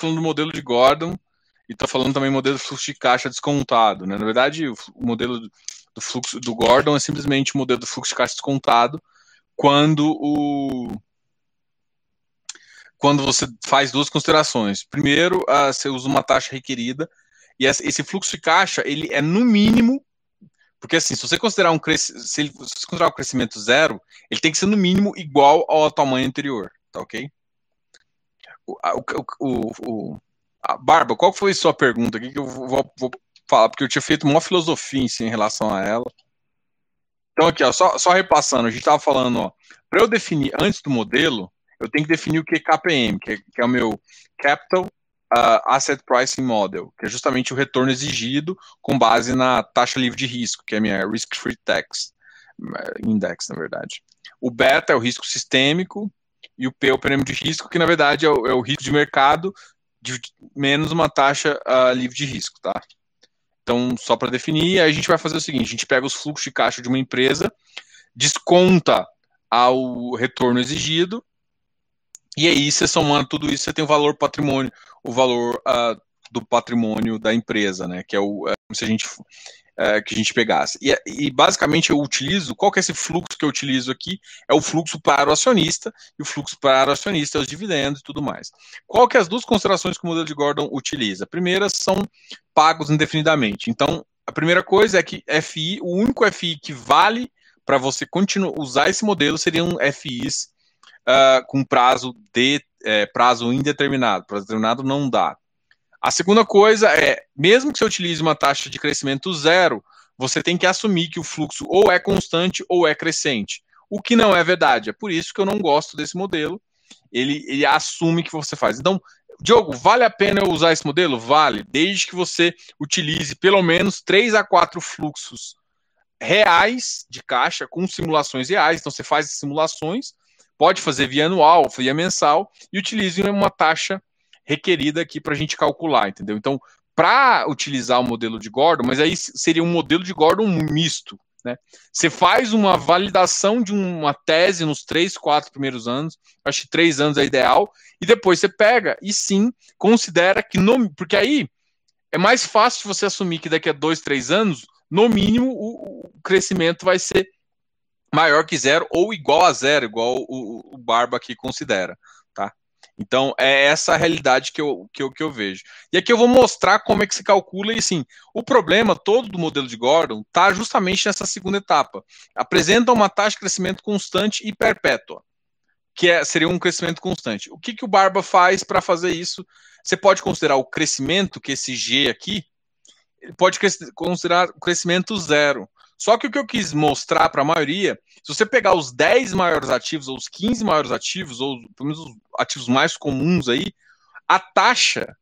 falando do modelo de Gordon e estou falando também modelo de fluxo de caixa descontado. Né? Na verdade, o, modelo do fluxo do Gordon é simplesmente o modelo do fluxo de caixa descontado quando o quando você faz duas considerações. Primeiro, uh, você usa uma taxa requerida e esse fluxo de caixa ele é no mínimo porque assim, se você considerar um se considerar o crescimento zero, ele tem que ser no mínimo igual ao tamanho anterior, tá ok? O, o, o, a Barba, qual foi a sua pergunta aqui que eu vou, vou falar, porque eu tinha feito uma filosofia em, em relação a ela. Então aqui, ó, só, só repassando, a gente estava falando, para eu definir antes do modelo, eu tenho que definir o que é KPM, que é, que é o meu Capital uh, Asset Pricing Model, que é justamente o retorno exigido com base na taxa livre de risco, que é a minha Risk Free Tax eh, Index, na verdade. O beta é o risco sistêmico e o P é o prêmio de risco, que na verdade é o, é o risco de mercado de menos uma taxa uh, livre de risco, tá? Então, só para definir, a gente vai fazer o seguinte: a gente pega os fluxos de caixa de uma empresa, desconta ao retorno exigido e aí, você somando tudo isso, você tem o valor patrimônio, o valor uh, do patrimônio da empresa, né? Que é o é, se a gente é, que a gente pegasse. E, e, basicamente eu utilizo, qual que é esse fluxo que eu utilizo aqui? É o fluxo para o acionista, e o fluxo para o acionista é os dividendos e tudo mais. Qual que é as duas considerações que o modelo de Gordon utiliza? A primeira são pagos indefinidamente. Então, a primeira coisa é que FI, o único FI que vale para você continuar usar esse modelo seriam FIs uh, com prazo de é, prazo indeterminado. Prazo determinado não dá. A segunda coisa é, mesmo que você utilize uma taxa de crescimento zero, você tem que assumir que o fluxo ou é constante ou é crescente. O que não é verdade. É por isso que eu não gosto desse modelo. Ele, ele assume que você faz. Então, Diogo, vale a pena eu usar esse modelo? Vale, desde que você utilize pelo menos três a quatro fluxos reais de caixa com simulações reais. Então, você faz simulações pode fazer via anual, via mensal, e utilize uma taxa requerida aqui para a gente calcular, entendeu? Então, para utilizar o modelo de Gordon, mas aí seria um modelo de Gordon misto, né? Você faz uma validação de uma tese nos três, quatro primeiros anos, acho que três anos é ideal, e depois você pega e sim considera que, no, porque aí é mais fácil você assumir que daqui a dois, três anos, no mínimo, o, o crescimento vai ser maior que zero ou igual a zero, igual o, o Barba aqui considera? Então, é essa a realidade que eu, que, eu, que eu vejo. E aqui eu vou mostrar como é que se calcula, e assim, o problema todo do modelo de Gordon está justamente nessa segunda etapa. Apresenta uma taxa de crescimento constante e perpétua, que é, seria um crescimento constante. O que, que o Barba faz para fazer isso? Você pode considerar o crescimento, que esse G aqui, pode considerar o crescimento zero. Só que o que eu quis mostrar para a maioria, se você pegar os 10 maiores ativos, ou os 15 maiores ativos, ou pelo menos os ativos mais comuns aí, a taxa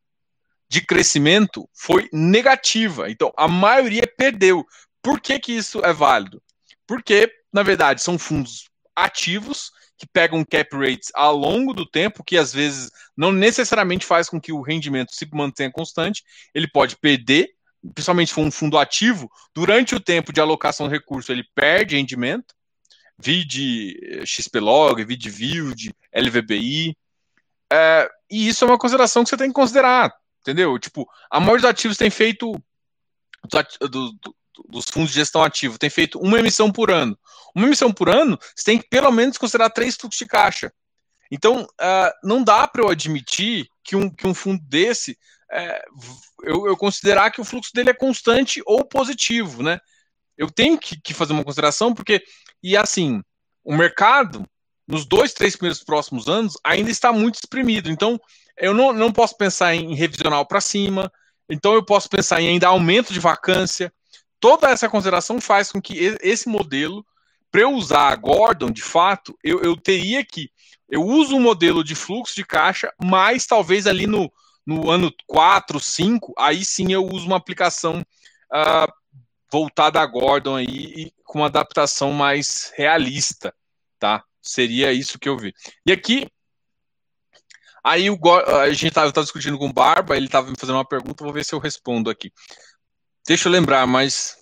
de crescimento foi negativa. Então, a maioria perdeu. Por que, que isso é válido? Porque, na verdade, são fundos ativos que pegam cap rates ao longo do tempo, que às vezes não necessariamente faz com que o rendimento se mantenha constante. Ele pode perder principalmente for um fundo ativo, durante o tempo de alocação de recurso ele perde rendimento, vide eh, XPlog, vide Yield, LVBI, é, e isso é uma consideração que você tem que considerar, entendeu? Tipo, a maioria dos ativos tem feito, do, do, dos fundos de gestão ativo, tem feito uma emissão por ano. Uma emissão por ano, você tem que pelo menos considerar três fluxos de caixa. Então, uh, não dá para eu admitir que um, que um fundo desse é, eu, eu, considerar que o fluxo dele é constante ou positivo, né? Eu tenho que, que, fazer uma consideração, porque, e assim, o mercado, nos dois, três primeiros próximos anos, ainda está muito exprimido. Então, eu não, não posso pensar em revisional para cima, então eu posso pensar em ainda aumento de vacância. Toda essa consideração faz com que esse modelo, para eu usar a Gordon, de fato, eu, eu teria que. Eu uso um modelo de fluxo de caixa, mas talvez ali no no ano 4, 5, aí sim eu uso uma aplicação uh, voltada a Gordon aí com uma adaptação mais realista, tá? Seria isso que eu vi. E aqui, aí o, a gente estava discutindo com o Barba, ele estava me fazendo uma pergunta, vou ver se eu respondo aqui. Deixa eu lembrar, mas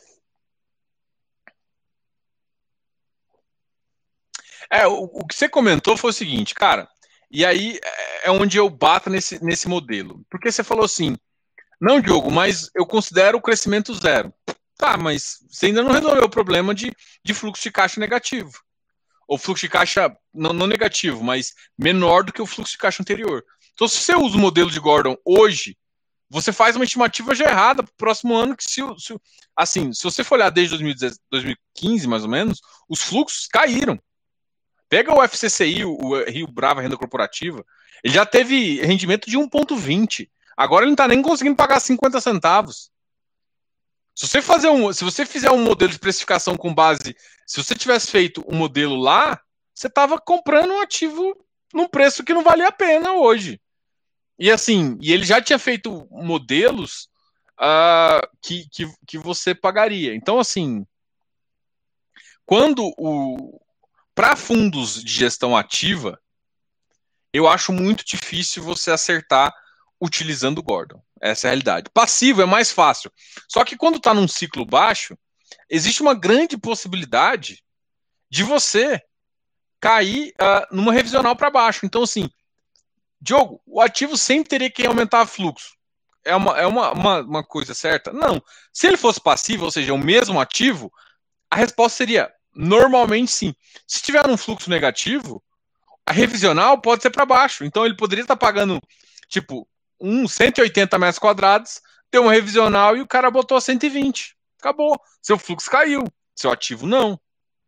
É, o, o, que você comentou foi o seguinte, cara. E aí é onde eu bato nesse, nesse modelo. Porque você falou assim, não, Diogo, mas eu considero o crescimento zero. Tá, mas você ainda não resolveu o problema de, de fluxo de caixa negativo. Ou fluxo de caixa não, não negativo, mas menor do que o fluxo de caixa anterior. Então, se você usa o modelo de Gordon hoje, você faz uma estimativa já errada para o próximo ano, que se, se, assim, se você for olhar desde 2015, mais ou menos, os fluxos caíram. Pega o FCCI, o Rio Brava Renda Corporativa, ele já teve rendimento de 1,20. Agora ele não está nem conseguindo pagar 50 centavos. Se você fazer um, se você fizer um modelo de precificação com base, se você tivesse feito um modelo lá, você estava comprando um ativo num preço que não valia a pena hoje. E assim, e ele já tinha feito modelos uh, que, que, que você pagaria. Então, assim, quando o para fundos de gestão ativa, eu acho muito difícil você acertar utilizando o Gordon. Essa é a realidade. Passivo é mais fácil. Só que quando está num ciclo baixo, existe uma grande possibilidade de você cair uh, numa revisional para baixo. Então, assim, Diogo, o ativo sempre teria que aumentar fluxo. É uma, é uma, uma, uma coisa certa? Não. Se ele fosse passivo, ou seja, o mesmo ativo, a resposta seria normalmente sim. Se tiver um fluxo negativo, a revisional pode ser para baixo. Então ele poderia estar pagando, tipo, uns 180 metros quadrados, deu uma revisional e o cara botou 120. Acabou. Seu fluxo caiu. Seu ativo não.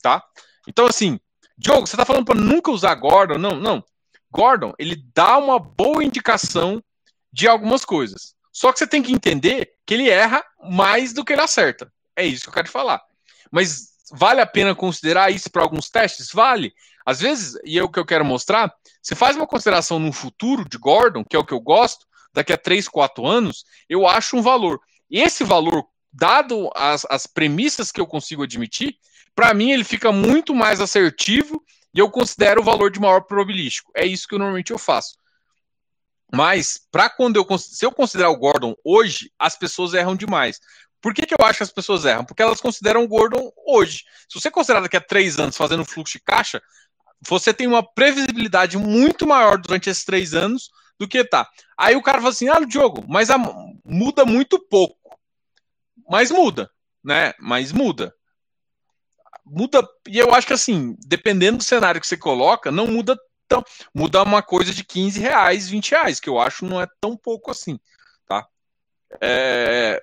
Tá? Então, assim, Diogo, você está falando para nunca usar Gordon? Não, não. Gordon, ele dá uma boa indicação de algumas coisas. Só que você tem que entender que ele erra mais do que ele acerta. É isso que eu quero te falar. Mas vale a pena considerar isso para alguns testes? Vale. Às vezes, e é o que eu quero mostrar, você faz uma consideração no futuro de Gordon, que é o que eu gosto, daqui a 3, 4 anos, eu acho um valor. E esse valor, dado as, as premissas que eu consigo admitir, para mim ele fica muito mais assertivo e eu considero o valor de maior probabilístico. É isso que eu, normalmente eu faço. Mas, para quando eu se eu considerar o Gordon hoje, as pessoas erram demais. Por que, que eu acho que as pessoas erram? Porque elas consideram o Gordon hoje. Se você considerar daqui a três anos fazendo fluxo de caixa, você tem uma previsibilidade muito maior durante esses três anos do que tá. Aí o cara fala assim: ah, Diogo, mas a, muda muito pouco. Mas muda, né? Mas muda muda, e eu acho que assim, dependendo do cenário que você coloca, não muda tão. Muda uma coisa de 15 reais, 20 reais, que eu acho não é tão pouco assim, tá? É,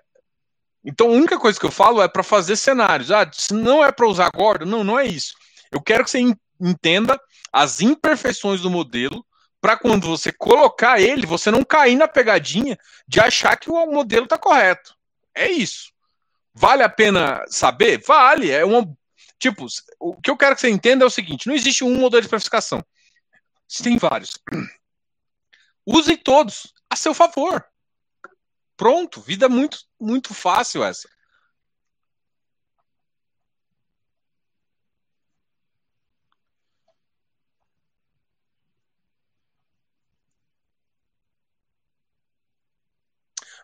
então a única coisa que eu falo é para fazer cenários. Ah, se não é para usar agora, não, não é isso. Eu quero que você entenda as imperfeições do modelo para quando você colocar ele, você não cair na pegadinha de achar que o modelo está correto. É isso. Vale a pena saber? Vale. É uma Tipo, o que eu quero que você entenda é o seguinte: não existe um modelo de precificação. Tem vários. Usem todos a seu favor. Pronto, vida muito, muito fácil essa.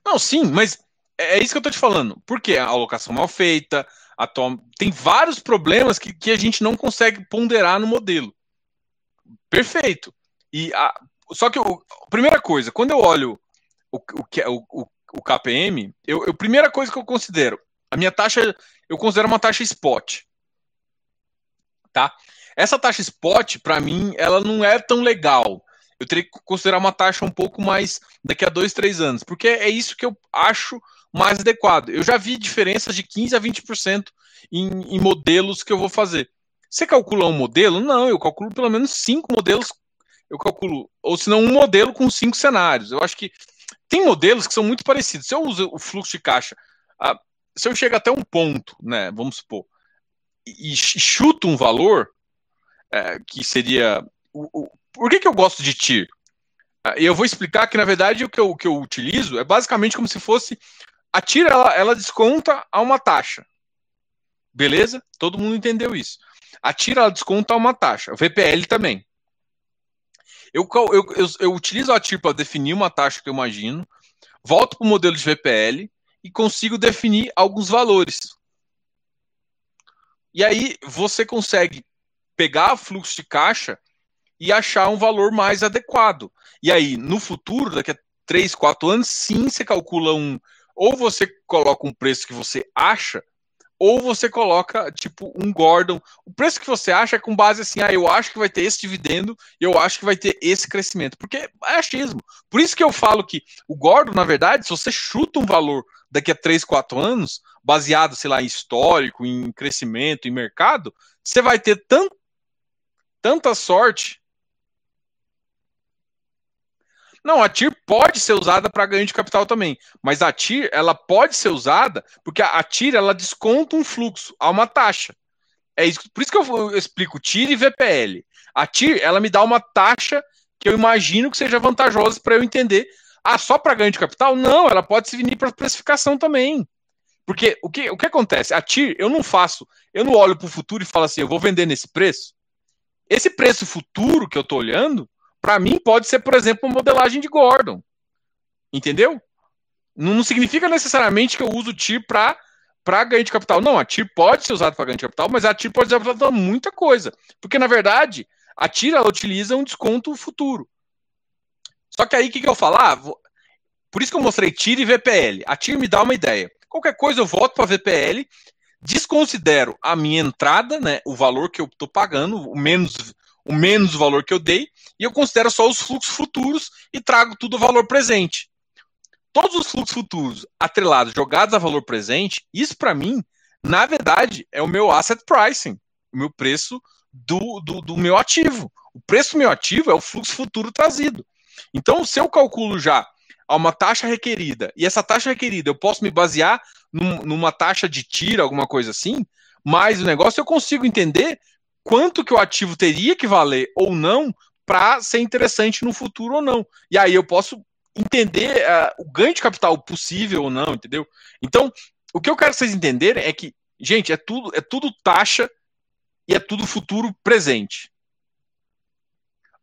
Não, sim, mas é, é isso que eu tô te falando. Por quê? A alocação mal feita, atual, tem vários problemas que, que a gente não consegue ponderar no modelo. Perfeito. E a, só que a primeira coisa, quando eu olho o, o, o, o KPM, eu, eu, primeira coisa que eu considero, a minha taxa, eu considero uma taxa spot. Tá? Essa taxa spot, para mim, ela não é tão legal. Eu teria que considerar uma taxa um pouco mais daqui a dois, três anos, porque é isso que eu acho mais adequado. Eu já vi diferenças de 15% a 20% em, em modelos que eu vou fazer. Você calcula um modelo? Não, eu calculo pelo menos cinco modelos. Eu calculo, ou se não, um modelo com cinco cenários. Eu acho que tem modelos que são muito parecidos. Se eu uso o fluxo de caixa, a, se eu chego até um ponto, né, vamos supor, e, e chuto um valor, é, que seria. O, o, por que, que eu gosto de TIR? Eu vou explicar que, na verdade, o que eu, o que eu utilizo é basicamente como se fosse a tira ela, ela desconta a uma taxa. Beleza? Todo mundo entendeu isso. A tira ela desconta a uma taxa. O VPL também. Eu, eu, eu, eu utilizo a TIR para definir uma taxa que eu imagino, volto para o modelo de VPL e consigo definir alguns valores. E aí você consegue pegar fluxo de caixa e achar um valor mais adequado. E aí, no futuro, daqui a 3, 4 anos, sim, você calcula um. Ou você coloca um preço que você acha, ou você coloca, tipo, um Gordon. O preço que você acha é com base assim, ah, eu acho que vai ter esse dividendo, eu acho que vai ter esse crescimento. Porque é achismo. Por isso que eu falo que o Gordon, na verdade, se você chuta um valor daqui a 3, 4 anos, baseado, sei lá, em histórico, em crescimento, em mercado, você vai ter tant, tanta sorte não, a TIR pode ser usada para ganho de capital também, mas a TIR ela pode ser usada porque a, TIR ela desconta um fluxo a uma taxa. É isso, por isso que eu, eu explico TIR e VPL. A TIR ela me dá uma taxa que eu imagino que seja vantajosa para eu entender. Ah, só para ganho de capital? Não, ela pode se vir para precificação também. Porque o que, o que acontece? A TIR, eu não faço, eu não olho para o futuro e falo assim, eu vou vender nesse preço. Esse preço futuro que eu estou olhando, para mim, pode ser, por exemplo, uma modelagem de Gordon. Entendeu? Não, significa necessariamente que eu uso o TIR para para ganho de capital. Não, a TIR pode ser usada para ganho de capital, mas a TIR pode ser usada para muita coisa. Porque, na verdade, a TIR ela utiliza um desconto futuro. Só que aí o que, que eu falar? Ah, por isso que eu mostrei TIR e VPL. A TIR me dá uma ideia. Qualquer coisa eu volto para VPL, desconsidero a minha entrada, né, o valor que eu estou pagando, o menos o menos valor que eu dei, e eu considero só os fluxos futuros e trago tudo ao valor presente. Todos os fluxos futuros atrelados, jogados a valor presente, isso para mim, na verdade, é o meu asset pricing, o meu preço do, do, do meu ativo. O preço do meu ativo é o fluxo futuro trazido. Então, se eu calculo já a uma taxa requerida, e essa taxa requerida eu posso me basear num, numa taxa de tira, alguma coisa assim, mas o negócio eu consigo entender quanto que o ativo teria que valer ou não para ser interessante no futuro ou não. E aí eu posso entender uh, o ganho de capital possível ou não, entendeu? Então, o que eu quero que vocês entenderem é que, gente, é tudo, é tudo taxa e é tudo futuro presente.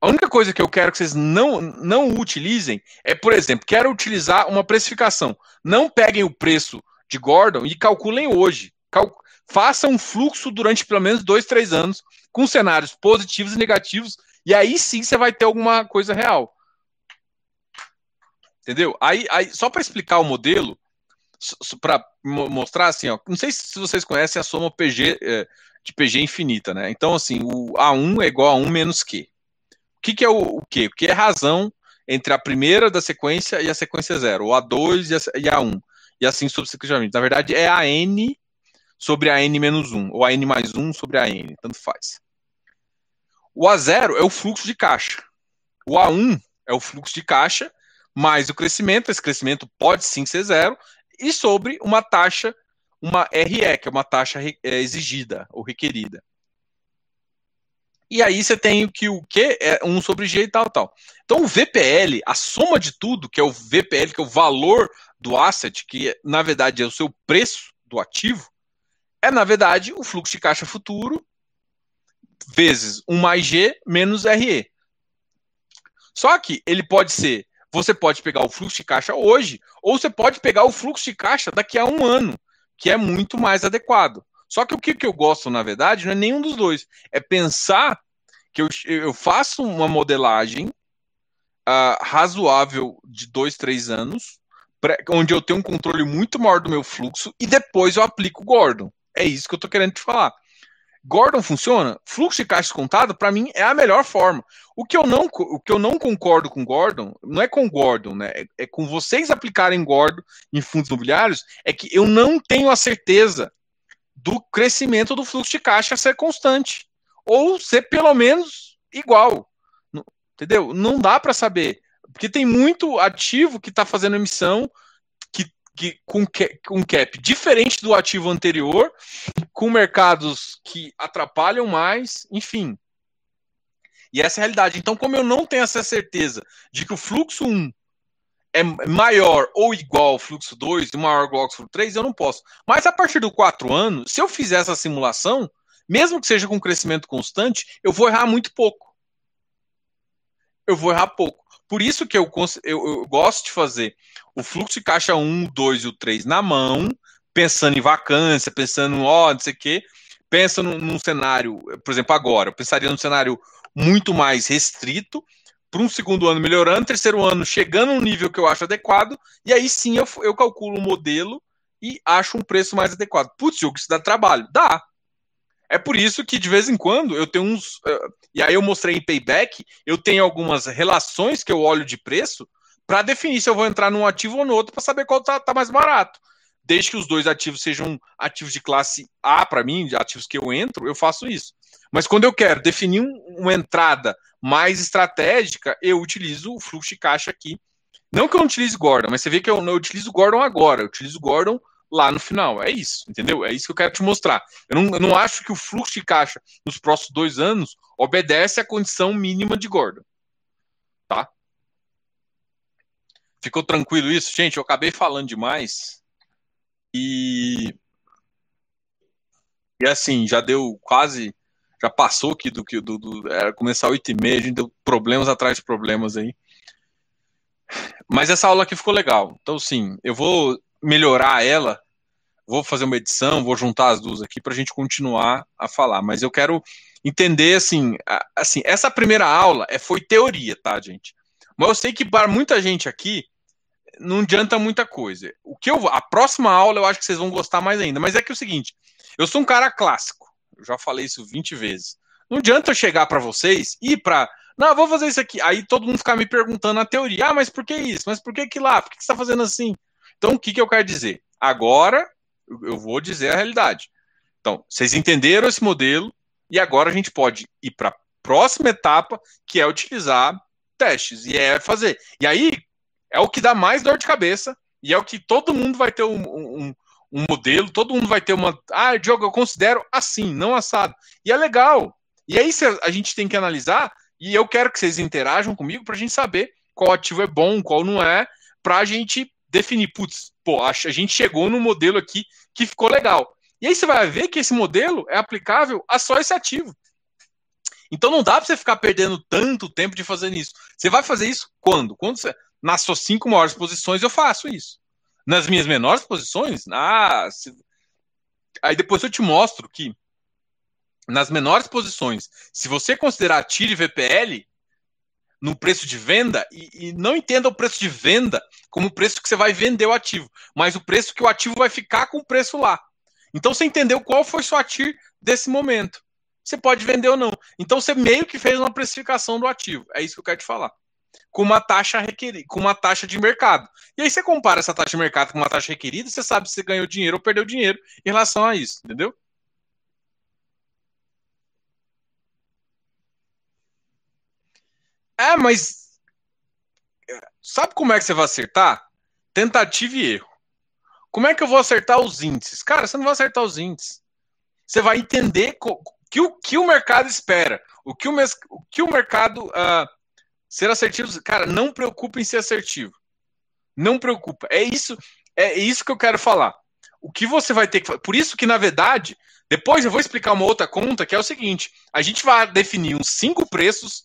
A única coisa que eu quero que vocês não, não utilizem é, por exemplo, quero utilizar uma precificação. Não peguem o preço de Gordon e calculem hoje. Cal faça um fluxo durante pelo menos dois, três anos, com cenários positivos e negativos, e aí sim você vai ter alguma coisa real. Entendeu? Aí, aí só para explicar o modelo, para mostrar assim, ó, não sei se vocês conhecem a soma PG é, de PG infinita, né? Então, assim, o A1 é igual a 1 menos Q. O que, que é o, o Q? O Q é razão entre a primeira da sequência e a sequência zero, o A2 e a, A1, e assim subsequentemente. Na verdade, é a N sobre a n menos 1, ou a n mais 1 sobre a n, tanto faz. O A0 é o fluxo de caixa. O A1 é o fluxo de caixa mais o crescimento, esse crescimento pode sim ser zero, e sobre uma taxa, uma RE, que é uma taxa é, exigida ou requerida. E aí você tem o que o Q é 1 sobre G e tal, tal. Então o VPL, a soma de tudo, que é o VPL, que é o valor do asset, que na verdade é o seu preço do ativo, é, na verdade, o fluxo de caixa futuro vezes 1 mais G menos RE. Só que ele pode ser, você pode pegar o fluxo de caixa hoje, ou você pode pegar o fluxo de caixa daqui a um ano, que é muito mais adequado. Só que o que, eu gosto, na verdade, não é nenhum dos dois. É pensar que eu, eu faço uma modelagem uh, razoável de dois, três anos, onde eu tenho um controle muito maior do meu fluxo, e depois eu aplico o Gordon. É isso que eu tô querendo te falar. Gordon funciona? Fluxo de caixa contado, para mim, é a melhor forma. O que, eu não, o que eu não concordo com Gordon, não é com Gordon, né? É, é com vocês aplicarem Gordon em fundos imobiliários, é que eu não tenho a certeza do crescimento do fluxo de caixa ser constante. Ou ser pelo menos igual. Entendeu? Não dá para saber. Porque tem muito ativo que está fazendo emissão com, um cap diferente do ativo anterior, com mercados que atrapalham mais, enfim. E essa é a realidade. Então, como eu não tenho essa certeza de que o fluxo 1 é maior ou igual ao fluxo 2 e maior ou igual ao fluxo 3, eu não posso. Mas a partir do 4 anos, se eu fizer essa simulação, mesmo que seja com crescimento constante, eu vou errar muito pouco. Eu vou errar pouco. Por isso que eu, eu, eu gosto de fazer o fluxo de caixa 1, 2 e o 3 na mão, pensando em vacância, pensando, ó, oh, não sei o quê, pensa num, num, cenário, por exemplo, agora, eu pensaria num cenário muito mais restrito, para um segundo ano melhorando, terceiro ano chegando um nível que eu acho adequado, e aí sim eu, eu calculo um modelo e acho um preço mais adequado. Putz, jogo, isso dá trabalho. Dá. É por isso que de vez em quando eu tenho uns. Uh, e aí eu mostrei em payback, eu tenho algumas relações que eu olho de preço para definir se eu vou entrar num ativo ou no outro para saber qual tá, tá, mais barato. Desde que os dois ativos sejam ativos de classe A para mim, de ativos que eu entro, eu faço isso. Mas quando eu quero definir um, uma entrada mais estratégica, eu utilizo o fluxo de caixa aqui. Não que eu não utilize Gordon, mas você vê que eu não utilizo Gordon agora, eu utilizo Gordon lá no final. É isso, entendeu? É isso que eu quero te mostrar. Eu não, eu não acho que o fluxo de caixa nos próximos dois anos obedece à condição mínima de Gordon. Tá? Ficou tranquilo isso? Gente, eu acabei falando demais. E. E assim, já deu quase. Já passou aqui do que. Do, do, era começar 8 e meia, a gente deu problemas atrás de problemas aí. Mas essa aula aqui ficou legal. Então, sim, eu vou melhorar ela, vou fazer uma edição, vou juntar as duas aqui para a gente continuar a falar. Mas eu quero entender assim, assim, essa primeira aula é foi teoria, tá, gente? Mas eu sei que para muita gente aqui não adianta muita coisa. O que eu a próxima aula eu acho que vocês vão gostar mais ainda. Mas é que é o seguinte, eu sou um cara clássico. Eu já falei isso 20 vezes. Não adianta eu chegar para vocês e para não, vou fazer isso aqui. Aí todo mundo ficar me perguntando a teoria. Ah, mas por que isso? Mas por que que lá? Por que, que você está fazendo assim? Então, o que, que eu quero dizer? Agora, eu vou dizer a realidade. Então, vocês entenderam esse modelo e agora a gente pode ir para a próxima etapa, que é utilizar testes e é fazer. E aí é o que dá mais dor de cabeça e é o que todo mundo vai ter um, um, um modelo, todo mundo vai ter uma. Ah, Diogo, eu considero assim, não assado. E é legal. E aí a gente tem que analisar e eu quero que vocês interajam comigo para a gente saber qual ativo é bom, qual não é, para a gente definir, putz, pô, a gente chegou no modelo aqui que ficou legal. E aí você vai ver que esse modelo é aplicável a só esse ativo. Então não dá para você ficar perdendo tanto tempo de fazer isso. Você vai fazer isso quando? Quando você, nas suas cinco maiores posições eu faço isso. Nas minhas menores posições, ah, se... aí depois eu te mostro que nas menores posições, se você considerar TIR e VPL, no preço de venda e, e, não entenda o preço de venda como o preço que você vai vender o ativo, mas o preço que o ativo vai ficar com o preço lá. Então você entendeu qual foi sua TIR desse momento. Você pode vender ou não. Então você meio que fez uma precificação do ativo. É isso que eu quero te falar. Com uma taxa requerida, com uma taxa de mercado. E aí você compara essa taxa de mercado com uma taxa requerida, você sabe se você ganhou dinheiro ou perdeu dinheiro em relação a isso, entendeu? É, mas sabe como é que você vai acertar? Tentativa e erro. Como é que eu vou acertar os índices? Cara, você não vai acertar os índices. Você vai entender que o que o mercado espera, o que o, o, que o mercado uh, ser assertivo. Cara, não preocupe em ser assertivo. Não preocupa. É isso, é isso que eu quero falar. O que você vai ter que. Por isso que, na verdade, depois eu vou explicar uma outra conta que é o seguinte: a gente vai definir uns cinco preços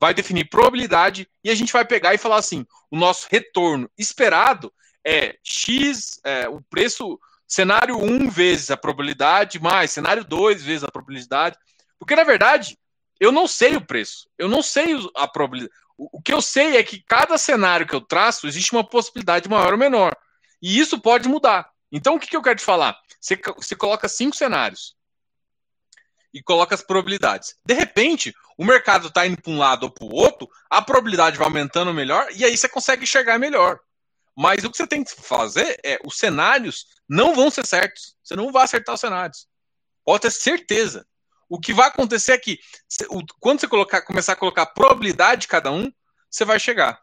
vai definir probabilidade e a gente vai pegar e falar assim: o nosso retorno esperado é X, é, o preço, cenário 1 vezes a probabilidade, mais cenário 2 vezes a probabilidade. Porque, na verdade, eu não sei o preço, eu não sei a probabilidade. O, que eu sei é que cada cenário que eu traço existe uma possibilidade maior ou menor. E isso pode mudar. Então, o que, que eu quero te falar? Você, você coloca cinco cenários e coloca as probabilidades. De repente, o mercado está indo para um lado ou para o outro, a probabilidade vai aumentando melhor e aí você consegue enxergar melhor. Mas o que você tem que fazer é os cenários não vão ser certos. Você não vai acertar os cenários. Pode ter certeza. O que vai acontecer é que quando você colocar, começar a colocar a probabilidade de cada um, você vai chegar.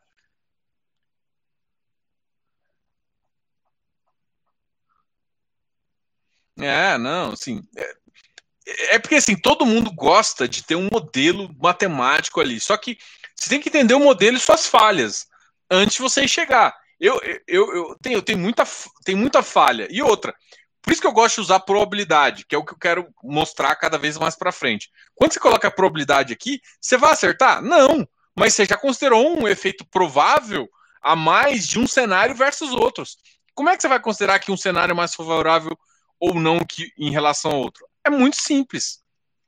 É, não, assim, é porque assim, todo mundo gosta de ter um modelo matemático ali. Só que você tem que entender o modelo e suas falhas antes de você chegar. Eu, eu, eu, tenho, eu tenho, muita, tenho muita falha. E outra, por isso que eu gosto de usar probabilidade, que é o que eu quero mostrar cada vez mais para frente. Quando você coloca a probabilidade aqui, você vai acertar? Não. Mas você já considerou um efeito provável a mais de um cenário versus outros. Como é que você vai considerar que um cenário é mais favorável ou não que em relação ao outro? É muito simples.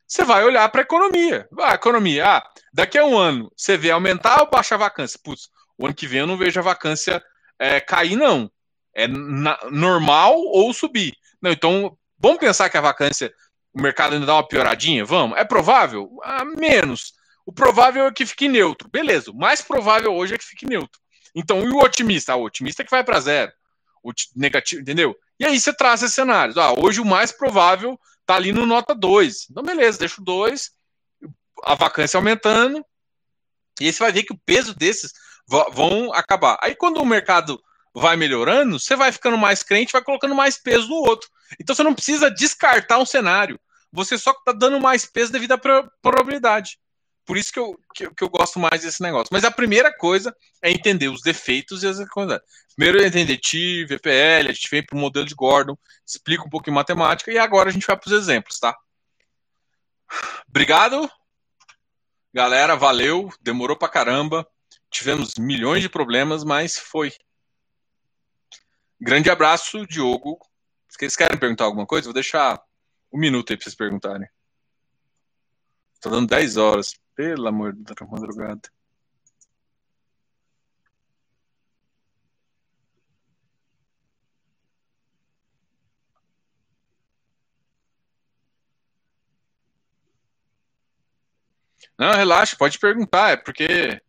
você vai olhar para a economia. A economia, ah, daqui a um ano, você vê aumentar ou baixar a vacância? Putz, o ano que vem eu não vejo a vacância é, cair, não. É na, normal ou subir. Não, então, vamos pensar que a vacância, o mercado ainda dá uma pioradinha? Vamos. É provável? Ah, menos. O provável é que fique neutro. Beleza. O mais provável hoje é que fique neutro. Então, e o otimista? Ah, o otimista é que vai para zero. O negativo, entendeu? E aí você traz esses cenários. Ah, hoje o mais provável tá ali no nota 2. Então, beleza, deixa o 2, a vacância aumentando, e aí você vai ver que o peso desses vão acabar. Aí quando o mercado vai melhorando, você vai ficando mais crente, vai colocando mais peso no outro. Então você não precisa descartar um cenário, você só está dando mais peso devido à probabilidade. Por isso que eu, que, que, eu gosto mais desse negócio. Mas a primeira coisa é entender os defeitos e as coisas. Primeiro é entender TI, VPL, a gente vem para o modelo de Gordon, explica um em matemática e agora a gente vai para os exemplos, tá? Obrigado, galera, valeu, demorou para caramba, tivemos milhões de problemas, mas foi. Grande abraço, Diogo. Vocês querem perguntar alguma coisa? Vou deixar um minuto aí para vocês perguntarem. Tô dando 10 horas. Pelo amor da madrugada. Não, relaxa, pode perguntar, é porque.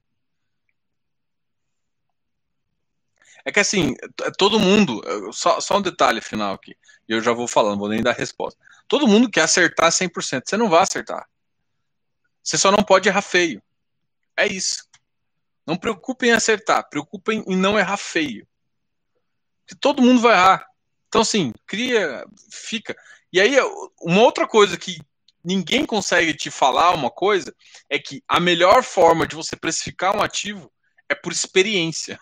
É que assim, todo mundo. Só, só um detalhe final aqui, e eu já vou falando, vou nem dar resposta. Todo mundo quer acertar 100%, você não vai acertar. Você só não pode errar feio. É isso. Não preocupem em acertar, preocupem em não errar feio. Porque todo mundo vai errar. Então, assim, cria, fica. E aí, uma outra coisa que ninguém consegue te falar uma coisa é que a melhor forma de você precificar um ativo é por experiência.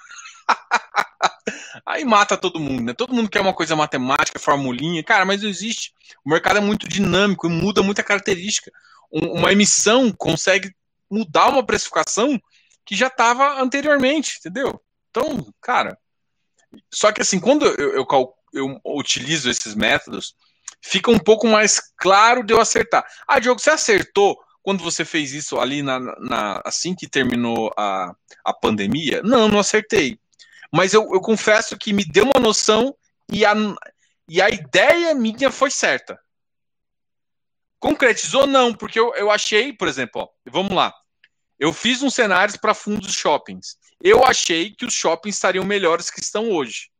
Aí mata todo mundo, né? Todo mundo quer uma coisa matemática, formulinha. Cara, mas não existe. O mercado é muito dinâmico e muda muita característica uma emissão consegue mudar uma precificação que já estava anteriormente, entendeu? Então, cara, só que assim, quando eu, eu, eu, utilizo esses métodos, fica um pouco mais claro de eu acertar. Ah, Diogo, você acertou quando você fez isso ali na, na assim que terminou a, a pandemia? Não, não acertei. Mas eu, eu confesso que me deu uma noção e a, e a ideia minha foi certa. Concretizou? Não, porque eu, eu achei, por exemplo, ó, vamos lá. Eu fiz uns cenários para fundos shoppings. Eu achei que os shoppings estariam melhores que estão hoje.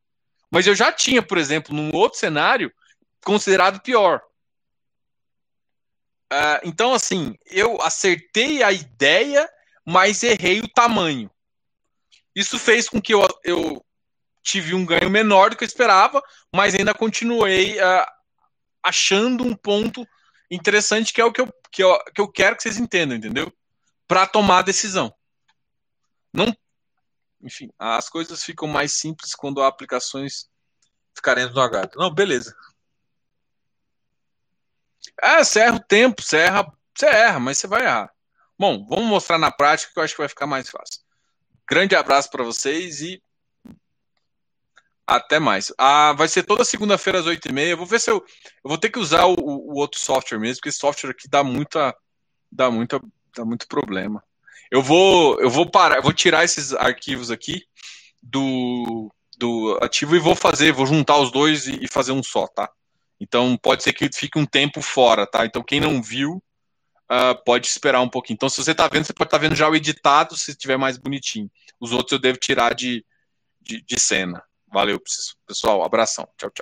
Mas eu já tinha, por exemplo, num outro cenário, considerado pior. Uh, então, assim, eu acertei a ideia, mas errei o tamanho. Isso fez com que eu, eu tive um ganho menor do que eu esperava, mas ainda continuei uh, achando um ponto interessante que é o que eu, que eu, que eu quero que vocês entendam, entendeu? Para tomar a decisão. Não, enfim, as coisas ficam mais simples quando há aplicações ficarem no H. Não, beleza. É, você erra o tempo, você erra, você erra, mas você vai errar. Bom, vamos mostrar na prática que eu acho que vai ficar mais fácil. Grande abraço para vocês e até mais. Ah, vai ser toda segunda-feira às 8h30. Eu vou ver se eu. Eu vou ter que usar o, o, outro software mesmo, porque esse software aqui dá muita. dá muita. dá muito problema. Eu vou. Eu vou parar, eu vou tirar esses arquivos aqui do, do ativo e vou fazer, vou juntar os dois e, e fazer um só, tá? Então pode ser que fique um tempo fora, tá? Então quem não viu. Uh, pode esperar um pouquinho. Então, se você está vendo, você pode estar tá vendo já o editado, se estiver mais bonitinho. Os outros eu devo tirar de, de, de cena. Valeu, pessoal. Abração. Tchau, tchau.